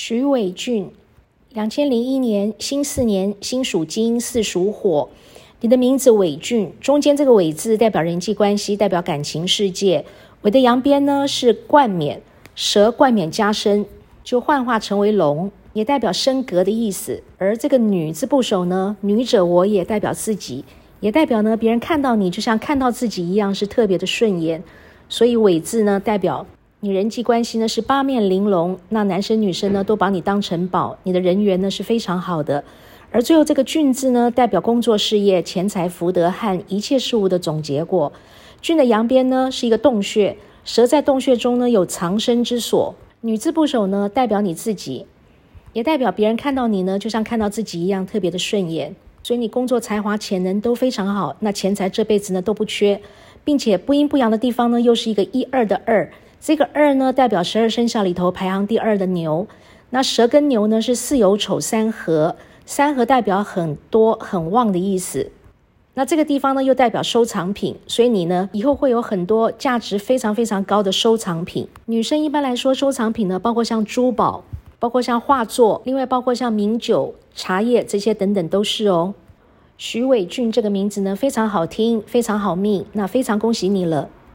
徐伟俊，两千零一年辛巳年，辛属金，巳属火。你的名字伟俊，中间这个伟字代表人际关系，代表感情世界。伟的阳边呢是冠冕，蛇冠冕加身，就幻化成为龙，也代表升格的意思。而这个女字部首呢，女者我也代表自己，也代表呢别人看到你就像看到自己一样，是特别的顺眼。所以伟字呢代表。你人际关系呢是八面玲珑，那男生女生呢都把你当成宝，你的人缘呢是非常好的。而最后这个俊字呢，代表工作事业、钱财福德和一切事物的总结果。俊的阳边呢是一个洞穴，蛇在洞穴中呢有藏身之所。女字部首呢代表你自己，也代表别人看到你呢就像看到自己一样特别的顺眼。所以你工作才华潜能都非常好，那钱财这辈子呢都不缺，并且不阴不阳的地方呢又是一个一二的二。这个二呢，代表十二生肖里头排行第二的牛。那蛇跟牛呢，是巳酉丑三合，三合代表很多很旺的意思。那这个地方呢，又代表收藏品，所以你呢，以后会有很多价值非常非常高的收藏品。女生一般来说，收藏品呢，包括像珠宝，包括像画作，另外包括像名酒、茶叶这些等等都是哦。徐伟俊这个名字呢，非常好听，非常好命，那非常恭喜你了。